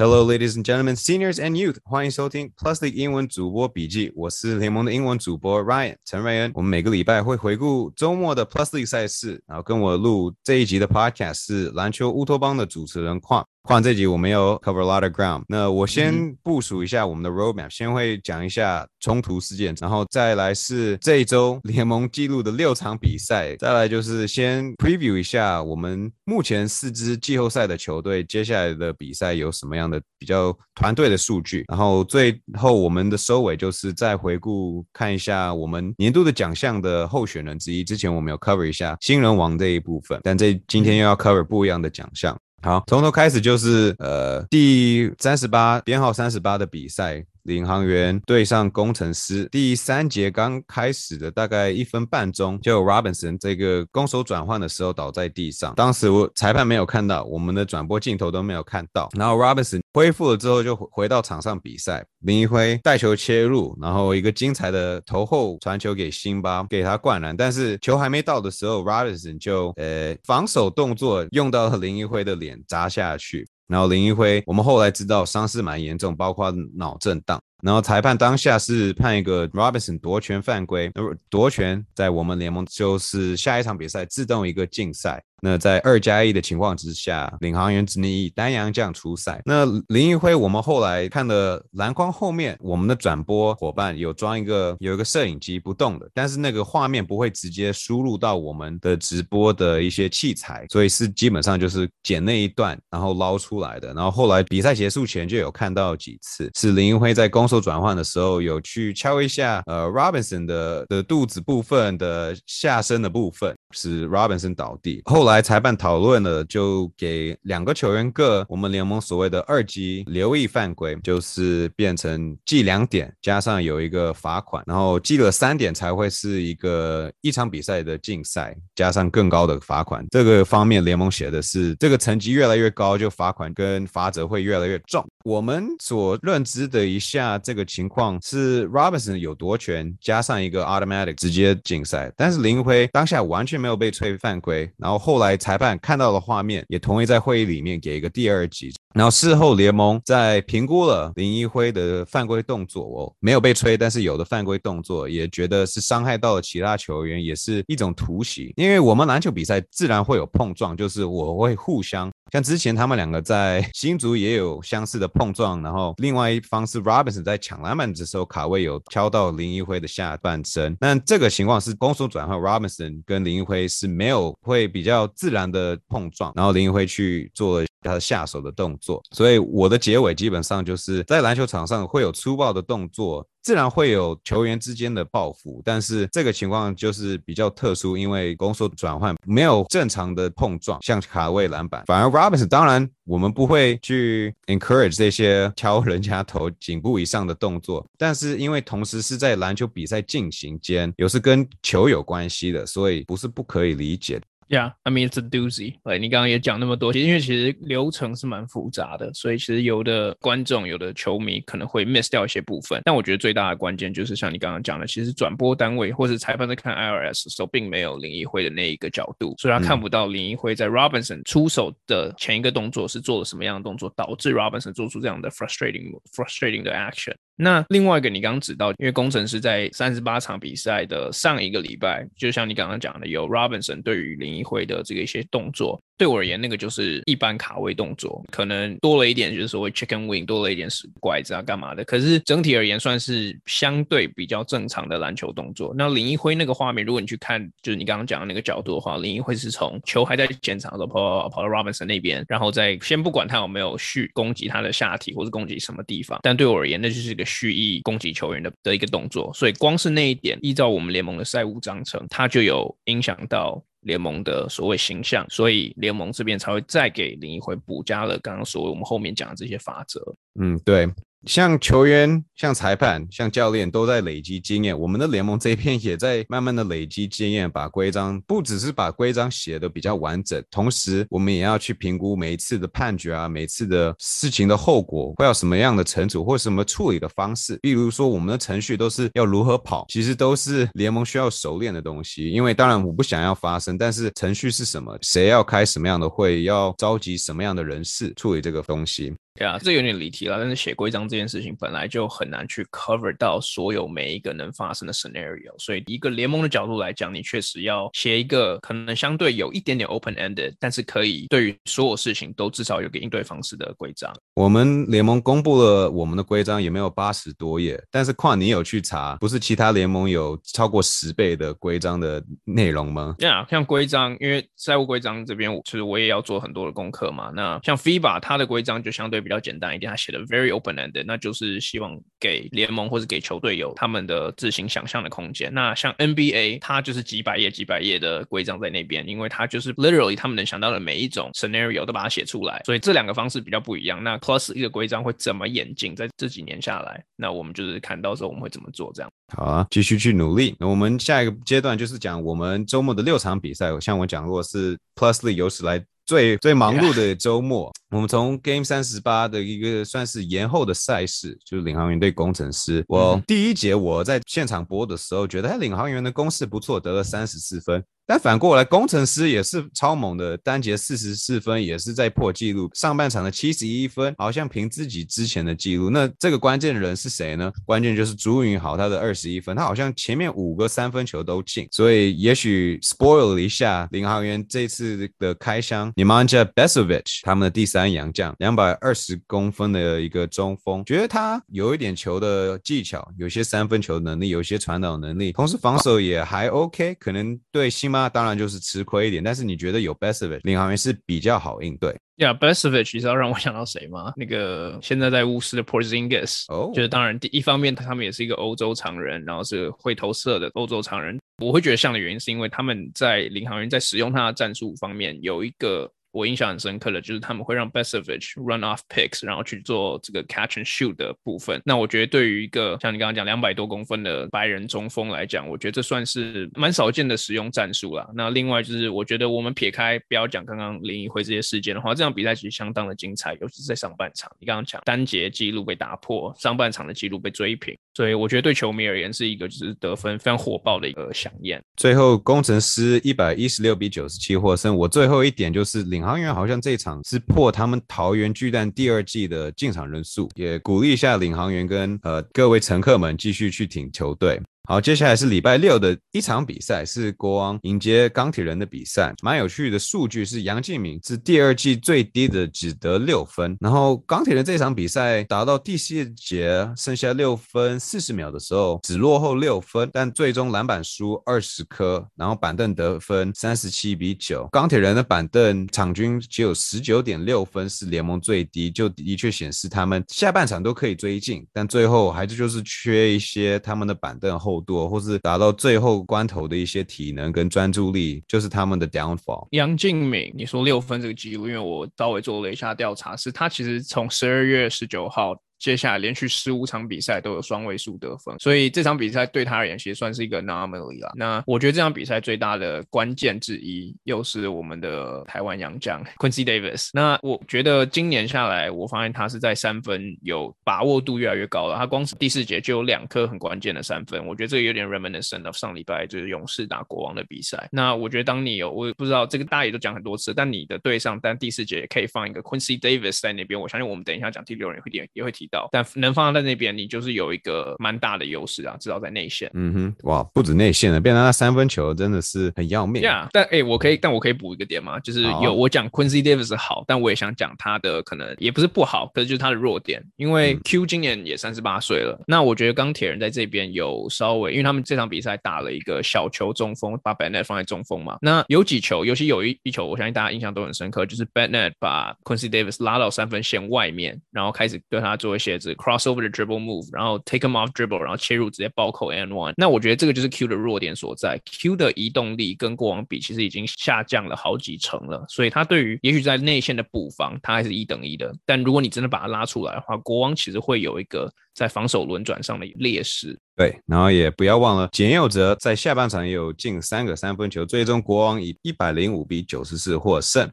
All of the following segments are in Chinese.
Hello, ladies and gentlemen, seniors and youth，欢迎收听 Plus League 英文主播笔记。我是联盟的英文主播 Ryan 陈瑞恩。我们每个礼拜会回顾周末的 Plus League 赛事，然后跟我录这一集的 Podcast 是篮球乌托邦的主持人矿。况这集我们有 cover a lot of ground。那我先部署一下我们的 roadmap，先会讲一下冲突事件，然后再来是这一周联盟记录的六场比赛，再来就是先 preview 一下我们目前四支季后赛的球队接下来的比赛有什么样的比较团队的数据，然后最后我们的收尾就是再回顾看一下我们年度的奖项的候选人之一。之前我们有 cover 一下新人王这一部分，但这今天又要 cover 不一样的奖项。好，从头开始就是呃第三十八编号三十八的比赛。领航员对上工程师，第三节刚开始的大概一分半钟，就 Robinson 这个攻守转换的时候倒在地上，当时我裁判没有看到，我们的转播镜头都没有看到。然后 Robinson 恢复了之后就回到场上比赛，林一辉带球切入，然后一个精彩的头后传球给辛巴，给他灌篮，但是球还没到的时候，Robinson 就呃防守动作用到了林一辉的脸砸下去。然后林一辉，我们后来知道伤势蛮严重，包括脑震荡。然后裁判当下是判一个 Robinson 夺权犯规，夺权在我们联盟就是下一场比赛自动一个禁赛。那在二加一的情况之下，领航员只能以单阳将出赛。那林奕辉，我们后来看的篮筐后面，我们的转播伙伴有装一个有一个摄影机不动的，但是那个画面不会直接输入到我们的直播的一些器材，所以是基本上就是剪那一段然后捞出来的。然后后来比赛结束前就有看到几次，是林奕辉在攻做转换的时候有去敲一下呃 Robinson 的的肚子部分的下身的部分。使 Robinson 倒地，后来裁判讨论了，就给两个球员各我们联盟所谓的二级留意犯规，就是变成记两点，加上有一个罚款，然后记了三点才会是一个一场比赛的竞赛，加上更高的罚款。这个方面联盟写的是，这个层级越来越高，就罚款跟罚则会越来越重。我们所认知的一下这个情况是 Robinson 有夺权，加上一个 automatic 直接竞赛，但是林辉当下完全。没有被吹犯规，然后后来裁判看到了画面，也同意在会议里面给一个第二级。然后事后联盟在评估了林一辉的犯规动作，哦，没有被吹，但是有的犯规动作也觉得是伤害到了其他球员，也是一种突袭。因为我们篮球比赛自然会有碰撞，就是我会互相。像之前他们两个在新竹也有相似的碰撞，然后另外一方是 Robinson 在抢篮板的时候卡位有敲到林一辉的下半身，那这个情况是攻守转换，Robinson 跟林一辉是没有会比较自然的碰撞，然后林一辉去做了他的下手的动作作，所以我的结尾基本上就是在篮球场上会有粗暴的动作。自然会有球员之间的报复，但是这个情况就是比较特殊，因为攻守转换没有正常的碰撞，像卡位篮板。反而 Robinson，当然我们不会去 encourage 这些 敲人家头颈部以上的动作，但是因为同时是在篮球比赛进行间，有是跟球有关系的，所以不是不可以理解。Yeah, I mean it's a doozy. 对，你刚刚也讲那么多，因为其实流程是蛮复杂的，所以其实有的观众、有的球迷可能会 miss 掉一些部分。但我觉得最大的关键就是像你刚刚讲的，其实转播单位或者裁判在看 IRS 的时候，并没有林一辉的那一个角度，所以他看不到林一辉在 Robinson 出手的前一个动作是做了什么样的动作，导致 Robinson 做出这样的 frustrating frustrating 的 action。那另外一个，你刚刚指到，因为工程师在三十八场比赛的上一个礼拜，就像你刚刚讲的，有 Robinson 对于林一辉的这个一些动作。对我而言，那个就是一般卡位动作，可能多了一点，就是所谓 chicken wing，多了一点是拐子啊，干嘛的。可是整体而言，算是相对比较正常的篮球动作。那林一辉那个画面，如果你去看，就是你刚刚讲的那个角度的话，林一辉是从球还在前场的时候跑跑到 Robinson 那边，然后再先不管他有没有去攻击他的下体或者攻击什么地方，但对我而言，那就是一个蓄意攻击球员的的一个动作。所以光是那一点，依照我们联盟的赛务章程，它就有影响到。联盟的所谓形象，所以联盟这边才会再给林一辉补加了刚刚所谓我们后面讲的这些法则。嗯，对。像球员、像裁判、像教练都在累积经验，我们的联盟这一片也在慢慢的累积经验，把规章不只是把规章写的比较完整，同时我们也要去评估每一次的判决啊，每次的事情的后果会有什么样的惩处或什么处理的方式。比如说我们的程序都是要如何跑，其实都是联盟需要熟练的东西。因为当然我不想要发生，但是程序是什么？谁要开什么样的会？要召集什么样的人士处理这个东西？对啊，这有点离题了。但是写规章这件事情本来就很难去 cover 到所有每一个能发生的 scenario，所以一个联盟的角度来讲，你确实要写一个可能相对有一点点 open ended，但是可以对于所有事情都至少有个应对方式的规章。我们联盟公布了我们的规章，也没有八十多页，但是况你有去查，不是其他联盟有超过十倍的规章的内容吗？这样，像规章，因为债务规章这边，其实我也要做很多的功课嘛。那像 FIBA 它的规章就相对比比较简单一点，他写的 very open ended，那就是希望给联盟或者给球队有他们的自行想象的空间。那像 NBA，它就是几百页几百页的规章在那边，因为它就是 literally 他们能想到的每一种 scenario 都把它写出来，所以这两个方式比较不一样。那 Plus 一个规章会怎么演进，在这几年下来，那我们就是看到时候我们会怎么做这样。好啊，继续去努力。那我们下一个阶段就是讲我们周末的六场比赛，像我讲过是 Plus League 有史来。最最忙碌的周末，我们从 Game 三十八的一个算是延后的赛事，就是领航员对工程师。我第一节我在现场播的时候，觉得他领航员的攻势不错，得了三十四分。但反过来，工程师也是超猛的，单节四十四分，也是在破纪录。上半场的七十一分，好像凭自己之前的记录。那这个关键人是谁呢？关键就是朱云豪，他的二十一分，他好像前面五个三分球都进，所以也许 spoil 了一下领航员这次的开箱。你 m a n j a Besovic 他们的第三洋将，两百二十公分的一个中锋，觉得他有一点球的技巧，有些三分球能力，有些传导能力，同时防守也还 OK，可能对新马。那当然就是吃亏一点，但是你觉得有 Besovic 领航员是比较好应对？Yeah，Besovic 你知道让我想到谁吗？那个现在在巫师的 Porzingis，哦，就是当然第一方面他们也是一个欧洲常人，然后是会投射的欧洲常人。我会觉得像的原因是因为他们在领航员在使用他的战术方面有一个。我印象很深刻的，就是他们会让 Besovich run off picks，然后去做这个 catch and shoot 的部分。那我觉得对于一个像你刚刚讲两百多公分的白人中锋来讲，我觉得这算是蛮少见的使用战术啦。那另外就是，我觉得我们撇开不要讲刚刚林一辉这些事件的话，这场比赛其实相当的精彩，尤其是在上半场。你刚刚讲单节记录被打破，上半场的记录被追平，所以我觉得对球迷而言是一个就是得分非常火爆的一个响宴。最后工程师一百一十六比九十七获胜。我最后一点就是领。航员好像这一场是破他们桃园巨蛋第二季的进场人数，也鼓励一下领航员跟呃各位乘客们继续去挺球队。好，接下来是礼拜六的一场比赛，是国王迎接钢铁人的比赛。蛮有趣的数据是，杨敬敏是第二季最低的，只得六分。然后钢铁人这场比赛打到第四节，剩下六分四十秒的时候，只落后六分，但最终篮板输二十颗，然后板凳得分三十七比九。钢铁人的板凳场均只有十九点六分，是联盟最低，就的确显示他们下半场都可以追进，但最后还是就是缺一些他们的板凳后。多，或是达到最后关头的一些体能跟专注力，就是他们的 downfall。杨敬敏，你说六分这个记录，因为我稍微做了一下调查，是他其实从十二月十九号。接下来连续十五场比赛都有双位数得分，所以这场比赛对他而言其实算是一个 anomaly 啦。那我觉得这场比赛最大的关键之一，又是我们的台湾洋将 Quincy Davis。那我觉得今年下来，我发现他是在三分有把握度越来越高了。他光是第四节就有两颗很关键的三分，我觉得这个有点 reminiscent of 上礼拜就是勇士打国王的比赛。那我觉得当你有，我也不知道这个大家也都讲很多次，但你的队上，但第四节也可以放一个 Quincy Davis 在那边，我相信我们等一下讲第六人会点也会提。但能放在那边，你就是有一个蛮大的优势啊，至少在内线。嗯哼，哇，不止内线了，变成那三分球真的是很要命。呀，但哎，我可以，但我可以补一个点嘛，就是有我讲 Quincy Davis 好，但我也想讲他的可能也不是不好，可是就是他的弱点。因为 Q 今年也三十八岁了，那我觉得钢铁人在这边有稍微，因为他们这场比赛打了一个小球中锋，把 Bennett 放在中锋嘛。那有几球，尤其有一一球，我相信大家印象都很深刻，就是 Bennett 把 Quincy Davis 拉到三分线外面，然后开始对他做鞋子。crossover 的 dribble move，然后 take him off dribble，然后切入直接暴扣 n one。那我觉得这个就是 Q 的弱点所在。Q 的移动力跟过往比，其实已经下降了好几成了。所以他对于也许在内线的补防，他还是一等一的。但如果你真的把他拉出来的话，国王其实会有一个在防守轮转上的劣势。对，然后也不要忘了，简佑哲在下半场也有进三个三分球，最终国王以一百零五比九十四获胜。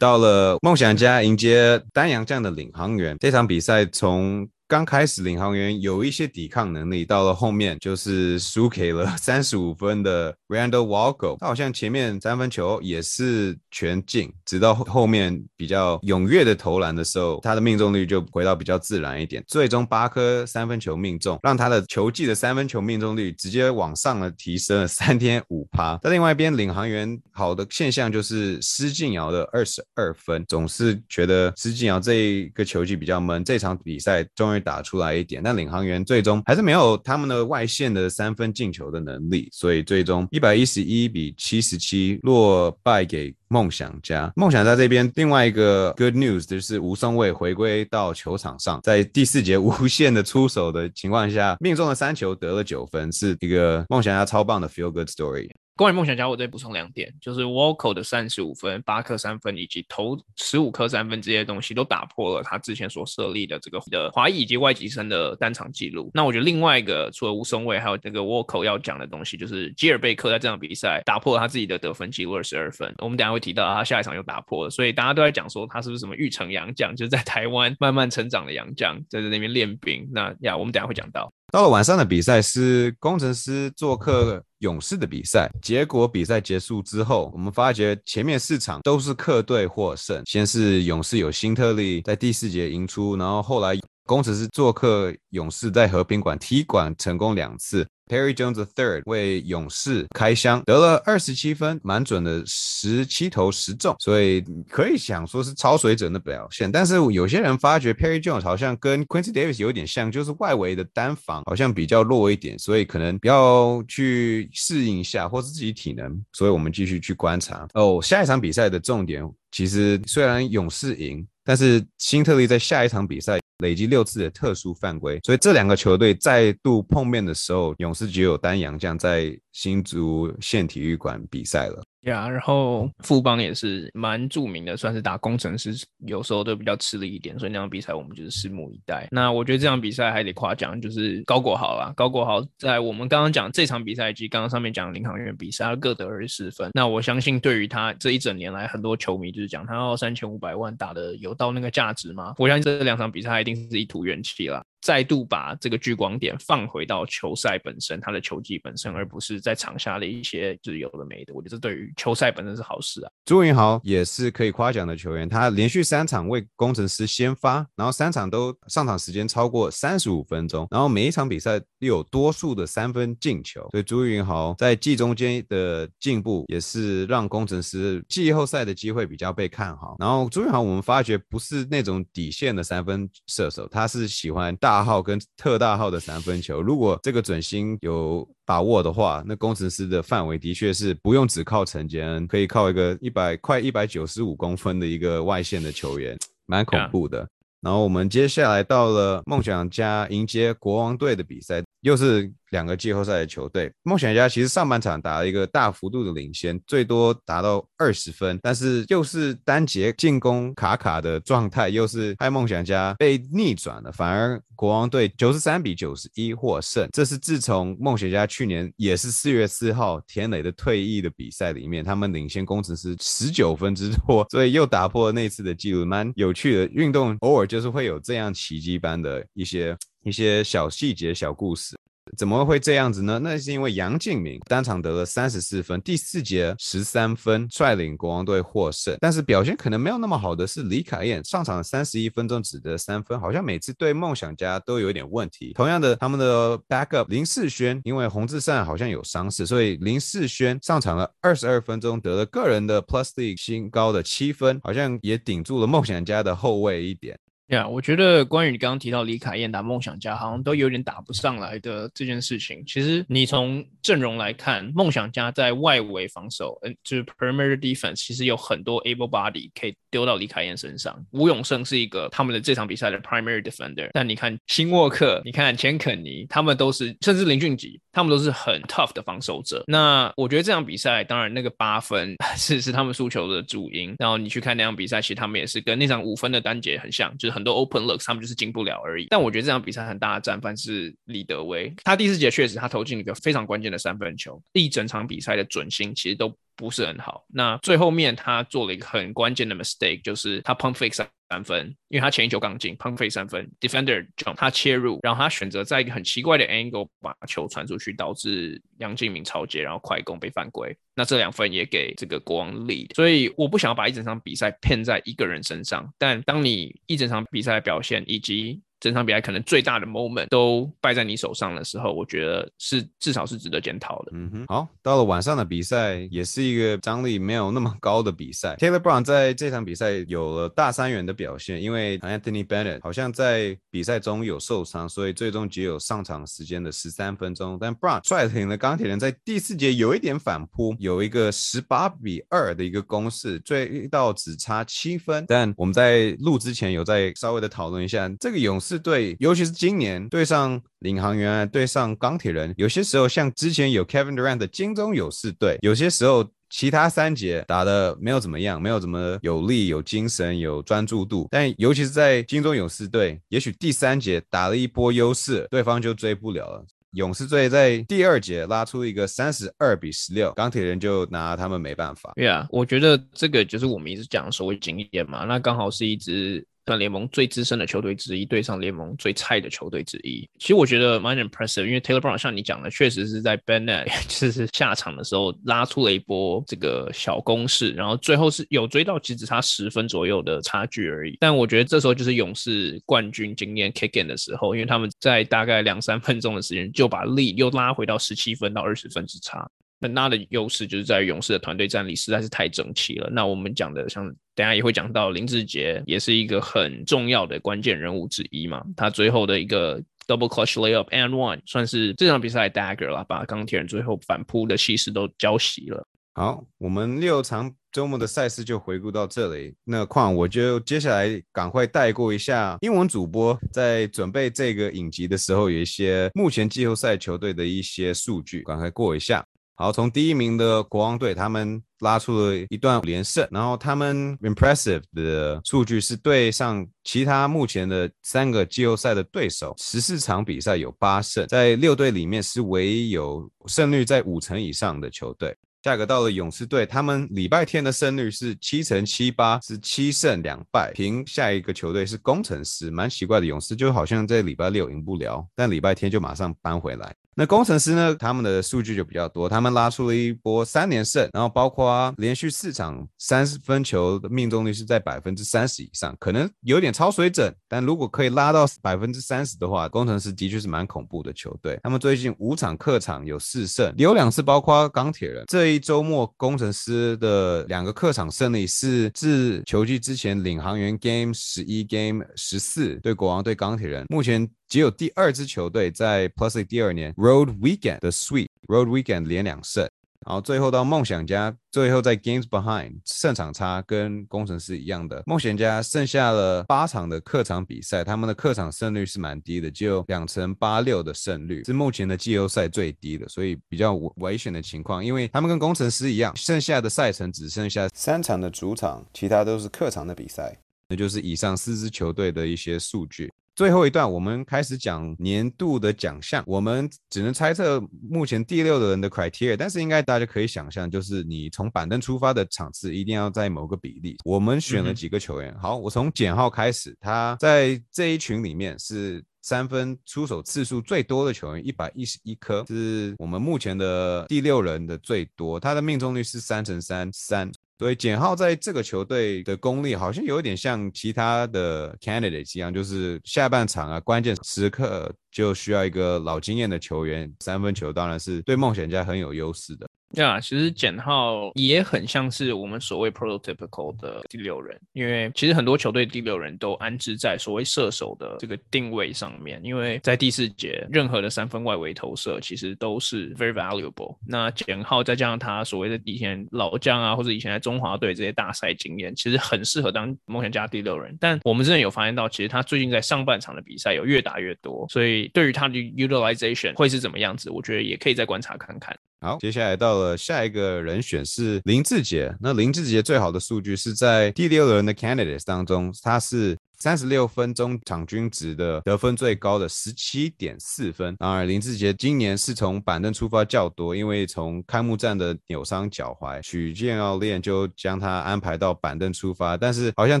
到了梦想家迎接丹阳这样的领航员，这场比赛从刚开始领航员有一些抵抗能力，到了后面就是输给了 三十五分的 Randall Walker。他好像前面三分球也是全进，直到后面比较踊跃的投篮的时候，他的命中率就回到比较自然一点。最终八颗三分球命中，让他的球技的三分球命中率直接往上了提升了三点五趴。在另外一边，领航员好的现象就是施晋尧的二十二分，总是觉得施晋尧这一个球技比较闷，这场比赛终于打出来一点，但领航员最终还是没有他们的外线的三分进球的能力，所以最终一百一十一比七十七落败给。梦想家，梦想家这边另外一个 good news 就是吴松伟回归到球场上，在第四节无限的出手的情况下，命中了三球，得了九分，是一个梦想家超棒的 feel good story。关于梦想家，我再补充两点，就是 w a l k e 的三十五分、八颗三分以及投十五颗三分这些东西，都打破了他之前所设立的这个的华裔以及外籍生的单场记录。那我觉得另外一个，除了吴松伟，还有这个 w a l k e 要讲的东西，就是基尔贝克在这场比赛打破了他自己的得分记录二十二分。我们等下会提到他下一场又打破了，所以大家都在讲说他是不是什么玉成洋将，就是在台湾慢慢成长的洋将，在那边练兵。那呀，我们等下会讲到。到了晚上的比赛是工程师做客勇士的比赛，结果比赛结束之后，我们发觉前面四场都是客队获胜。先是勇士有新特利在第四节赢出，然后后来工程师做客勇士在和平馆踢馆成功两次。Perry Jones third 为勇士开箱，得了二十七分，蛮准的，十七投十中，所以可以想说是超水准的表现。但是有些人发觉 Perry Jones 好像跟 Quincy Davis 有点像，就是外围的单防好像比较弱一点，所以可能要去适应一下，或是自己体能。所以我们继续去观察哦。下一场比赛的重点，其实虽然勇士赢，但是新特利在下一场比赛。累积六次的特殊犯规，所以这两个球队再度碰面的时候，勇士只有丹阳将在新竹县体育馆比赛了。呀，然后富邦也是蛮著名的，算是打工程师，有时候都比较吃力一点，所以那场比赛我们就是拭目以待。那我觉得这场比赛还得夸奖，就是高国豪啦，高国豪在我们刚刚讲这场比赛以及刚刚上面讲的领航员比赛，他各得二十四分。那我相信对于他这一整年来，很多球迷就是讲他要三千五百万打的有到那个价值吗？我相信这两场比赛一定是一吐元气了。再度把这个聚光点放回到球赛本身，他的球技本身，而不是在场下的一些就是有的没的。我觉得这对于球赛本身是好事啊。朱云豪也是可以夸奖的球员，他连续三场为工程师先发，然后三场都上场时间超过三十五分钟，然后每一场比赛又有多数的三分进球。所以朱云豪在季中间的进步，也是让工程师季后赛的机会比较被看好。然后朱云豪我们发觉不是那种底线的三分射手，他是喜欢大。大号跟特大号的三分球，如果这个准心有把握的话，那工程师的范围的确是不用只靠陈杰恩，可以靠一个一百快一百九十五公分的一个外线的球员，蛮恐怖的。然后我们接下来到了梦想家迎接国王队的比赛，又是。两个季后赛的球队，梦想家其实上半场打了一个大幅度的领先，最多达到二十分，但是又是单节进攻卡卡的状态，又是害梦想家被逆转了，反而国王队九十三比九十一获胜。这是自从梦想家去年也是四月四号田磊的退役的比赛里面，他们领先工程师十九分之多，所以又打破了那次的记录，蛮有趣的。运动偶尔就是会有这样奇迹般的一些一些小细节、小故事。怎么会这样子呢？那是因为杨敬敏单场得了三十四分，第四节十三分，率领国王队获胜。但是表现可能没有那么好的是李凯燕，上场三十一分钟只得三分，好像每次对梦想家都有点问题。同样的，他们的 backup 林世轩，因为洪志善好像有伤势，所以林世轩上场了二十二分钟，得了个人的 plus league 新高的七分，好像也顶住了梦想家的后卫一点。呀，我觉得关于你刚刚提到李凯燕打梦想家，好像都有点打不上来的这件事情。其实你从阵容来看，梦想家在外围防守，嗯，就是 primary defense，其实有很多 able body 可以丢到李凯燕身上。吴永胜是一个他们的这场比赛的 primary defender，但你看新沃克，你看钱肯尼，他们都是，甚至林俊杰，他们都是很 tough 的防守者。那我觉得这场比赛，当然那个八分 是是他们输球的主因。然后你去看那场比赛，其实他们也是跟那场五分的单节很像，就是。很多 open looks，他们就是进不了而已。但我觉得这场比赛很大的战犯是李德威，他第四节确实他投进了一个非常关键的三分球，一整场比赛的准心其实都不是很好。那最后面他做了一个很关键的 mistake，就是他 pump fake 三分，因为他前一球刚进，pump fake 三分，defender jump 他切入，然后他选择在一个很奇怪的 angle 把球传出去，导致杨敬明超接，然后快攻被犯规。那这两分也给这个国王 lead，所以我不想要把一整场比赛骗在一个人身上。但当你一整场比赛的表现以及整场比赛可能最大的 moment 都败在你手上的时候，我觉得是至少是值得检讨的。嗯哼，好，到了晚上的比赛，也是一个张力没有那么高的比赛。Taylor Brown 在这场比赛有了大三元的表现，因为 Anthony Bennett 好像在比赛中有受伤，所以最终只有上场时间的十三分钟。但 Brown 率领的钢铁人在第四节有一点反扑，有一个十八比二的一个攻势，最到只差七分。但我们在录之前有在稍微的讨论一下这个勇士。是对，尤其是今年对上领航员，对上钢铁人，有些时候像之前有 Kevin Durant 的金州勇士队，有些时候其他三节打的没有怎么样，没有怎么有力、有精神、有专注度，但尤其是在金州勇士队，也许第三节打了一波优势，对方就追不了了。勇士队在第二节拉出一个三十二比十六，钢铁人就拿他们没办法。对啊，我觉得这个就是我们一直讲所谓经验嘛，那刚好是一支。算联盟最资深的球队之一，对上联盟最菜的球队之一。其实我觉得蛮 impressive，因为 Taylor Brown 像你讲的，确实是在 Bennett 就是下场的时候拉出了一波这个小攻势，然后最后是有追到，其实只差十分左右的差距而已。但我觉得这时候就是勇士冠军经验 kick in 的时候，因为他们在大概两三分钟的时间就把力又拉回到十七分到二十分之差。很大的优势就是在于勇士的团队战力实在是太整齐了。那我们讲的像等下也会讲到林志杰，也是一个很重要的关键人物之一嘛。他最后的一个 double clutch layup and one，算是这场比赛 dagger 了，把钢铁人最后反扑的气势都浇熄了。好，我们六场周末的赛事就回顾到这里。那况我就接下来赶快带过一下英文主播在准备这个影集的时候，有一些目前季后赛球队的一些数据，赶快过一下。好，从第一名的国王队，他们拉出了一段连胜，然后他们 impressive 的数据是对上其他目前的三个季后赛的对手，十四场比赛有八胜，在六队里面是唯一有胜率在五成以上的球队。下个到了勇士队，他们礼拜天的胜率是七成七八，是七胜两败。平下一个球队是工程师，蛮奇怪的，勇士就好像在礼拜六赢不了，但礼拜天就马上扳回来。那工程师呢？他们的数据就比较多，他们拉出了一波三连胜，然后包括连续四场三分球的命中率是在百分之三十以上，可能有点超水准，但如果可以拉到百分之三十的话，工程师的确是蛮恐怖的球队。他们最近五场客场有四胜，有两次包括钢铁人。这一周末工程师的两个客场胜利是自球季之前领航员 Game 十一 Game 十四对国王对钢铁人，目前。只有第二支球队在 Plus 第二年 Road Weekend 的 Sweet Road Weekend 连两胜，然后最后到梦想家，最后在 Games Behind 胜场差跟工程师一样的，梦想家剩下了八场的客场比赛，他们的客场胜率是蛮低的，只有两成八六的胜率，是目前的季后赛最低的，所以比较危险的情况，因为他们跟工程师一样，剩下的赛程只剩下三场的主场，其他都是客场的比赛，那就是以上四支球队的一些数据。最后一段，我们开始讲年度的奖项。我们只能猜测目前第六的人的 criteria，但是应该大家可以想象，就是你从板凳出发的场次一定要在某个比例。我们选了几个球员，好，我从简浩开始，他在这一群里面是三分出手次数最多的球员，一百一十一颗，是我们目前的第六人的最多，他的命中率是三乘三三。对，简浩在这个球队的功力好像有点像其他的 candidates 一样，就是下半场啊，关键时刻就需要一个老经验的球员，三分球当然是对梦想家很有优势的。对啊，其实简浩也很像是我们所谓 prototypical 的第六人，因为其实很多球队第六人都安置在所谓射手的这个定位上面，因为在第四节任何的三分外围投射其实都是 very valuable。那简浩再加上他所谓的以前老将啊，或者以前在中华队这些大赛经验，其实很适合当梦想家第六人。但我们真的有发现到，其实他最近在上半场的比赛有越打越多，所以对于他的 utilization 会是怎么样子，我觉得也可以再观察看看。好，接下来到了下一个人选是林志杰。那林志杰最好的数据是在第六轮的 candidates 当中，他是三十六分钟场均值的得分最高的十七点四分。当然，林志杰今年是从板凳出发较多，因为从开幕战的扭伤脚踝，许健教练就将他安排到板凳出发。但是好像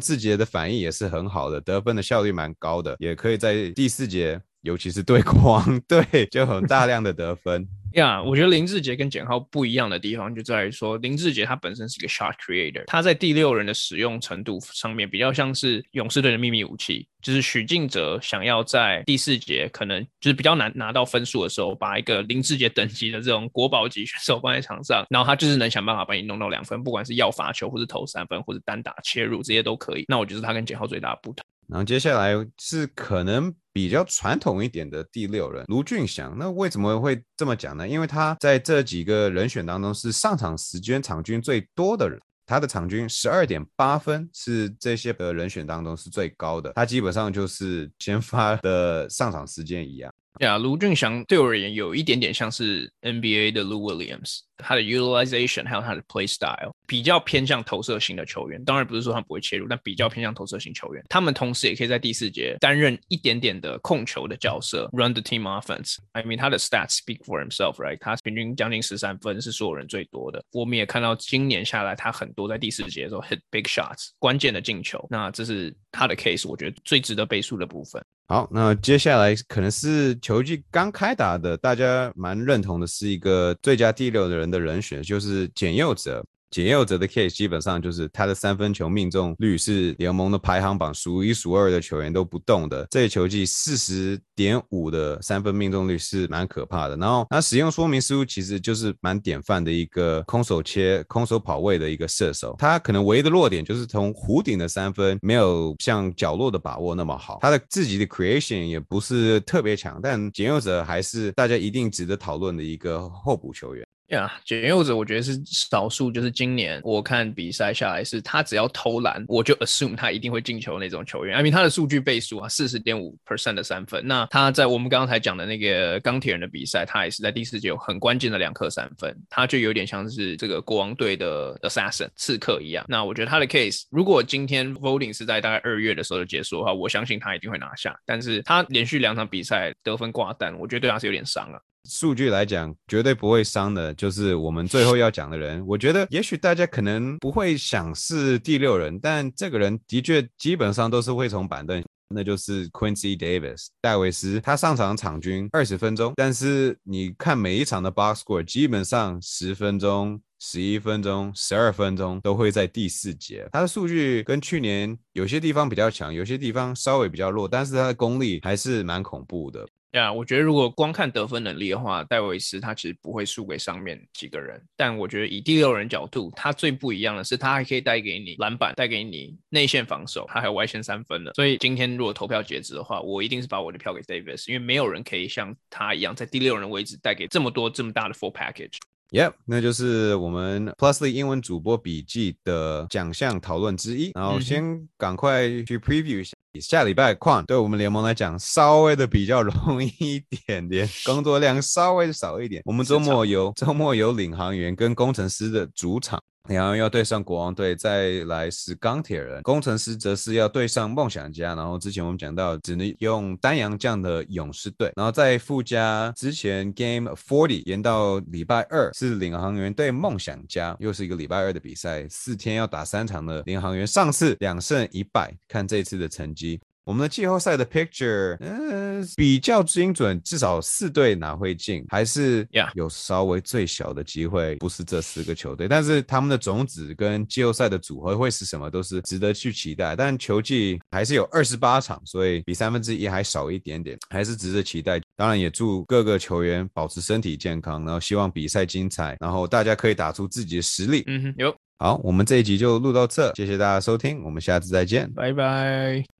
志杰的反应也是很好的，得分的效率蛮高的，也可以在第四节。尤其是对狂 队就很大量的得分呀。我觉得林志杰跟简浩不一样的地方就在于说，林志杰他本身是一个 shot creator，他在第六人的使用程度上面比较像是勇士队的秘密武器，就是许晋哲想要在第四节可能就是比较难拿到分数的时候，把一个林志杰等级的这种国宝级选手放在场上，然后他就是能想办法把你弄到两分，不管是要罚球或者投三分或者单打切入这些都可以。那我觉得他跟简浩最大的不同。然后接下来是可能比较传统一点的第六人卢俊祥，那为什么会这么讲呢？因为他在这几个人选当中是上场时间场均最多的人，他的场均十二点八分是这些的人选当中是最高的，他基本上就是先发的上场时间一样。呀，卢俊祥对我而言有一点点像是 NBA 的 Lou Williams，他的 utilization 还有他的 play style 比较偏向投射型的球员。当然不是说他不会切入，但比较偏向投射型球员。他们同时也可以在第四节担任一点点的控球的角色，run the team offense。I mean，他的 stats speak for himself，right？他平均将近十三分是所有人最多的。我们也看到今年下来，他很多在第四节的时候 hit big shots，关键的进球。那这是他的 case，我觉得最值得背书的部分。好，那接下来可能是球季刚开打的，大家蛮认同的是一个最佳第六的人的人选，就是简佑哲。简佑哲的 case 基本上就是他的三分球命中率是联盟的排行榜数一数二的球员都不动的。这球季四十点五的三分命中率是蛮可怕的。然后他使用说明书其实就是蛮典范的一个空手切、空手跑位的一个射手。他可能唯一的弱点就是从弧顶的三分没有像角落的把握那么好。他的自己的 creation 也不是特别强，但简佑哲还是大家一定值得讨论的一个候补球员。呀，简佑子我觉得是少数，就是今年我看比赛下来，是他只要投篮，我就 assume 他一定会进球那种球员。I mean 他的数据倍数啊，四十点五 percent 的三分。那他在我们刚刚才讲的那个钢铁人的比赛，他也是在第四节有很关键的两颗三分，他就有点像是这个国王队的 assassin 刺客一样。那我觉得他的 case，如果今天 voting 是在大概二月的时候就结束的话，我相信他一定会拿下。但是他连续两场比赛得分挂单，我觉得对他是有点伤了。数据来讲，绝对不会伤的，就是我们最后要讲的人。我觉得，也许大家可能不会想是第六人，但这个人的确基本上都是会从板凳，那就是 Quincy Davis 戴维斯。他上场场均二十分钟，但是你看每一场的 box score，基本上十分钟、十一分钟、十二分钟都会在第四节。他的数据跟去年有些地方比较强，有些地方稍微比较弱，但是他的功力还是蛮恐怖的。呀，我觉得如果光看得分能力的话，戴维斯他其实不会输给上面几个人。但我觉得以第六人角度，他最不一样的是，他还可以带给你篮板，带给你内线防守，他还有外线三分的。所以今天如果投票截止的话，我一定是把我的票给 Davis，因为没有人可以像他一样在第六人位置带给这么多这么大的 full package。Yep，那就是我们 Plusly 英文主播笔记的奖项讨论之一。然后先赶快去 preview 一下。下礼拜矿对我们联盟来讲稍微的比较容易一点点，工作量稍微少一点。我们周末有周末有领航员跟工程师的主场。然后要对上国王队，再来是钢铁人，工程师则是要对上梦想家。然后之前我们讲到，只能用丹阳将的勇士队。然后在附加之前，Game Forty 延到礼拜二是领航员对梦想家，又是一个礼拜二的比赛，四天要打三场的领航员，上次两胜一败，看这次的成绩。我们的季后赛的 picture，嗯，比较精准，至少四队哪会进，还是有稍微最小的机会，不是这四个球队，但是他们的种子跟季后赛的组合会是什么，都是值得去期待。但球季还是有二十八场，所以比三分之一还少一点点，还是值得期待。当然也祝各个球员保持身体健康，然后希望比赛精彩，然后大家可以打出自己的实力。嗯哼，有。好，我们这一集就录到这，谢谢大家收听，我们下次再见，拜拜。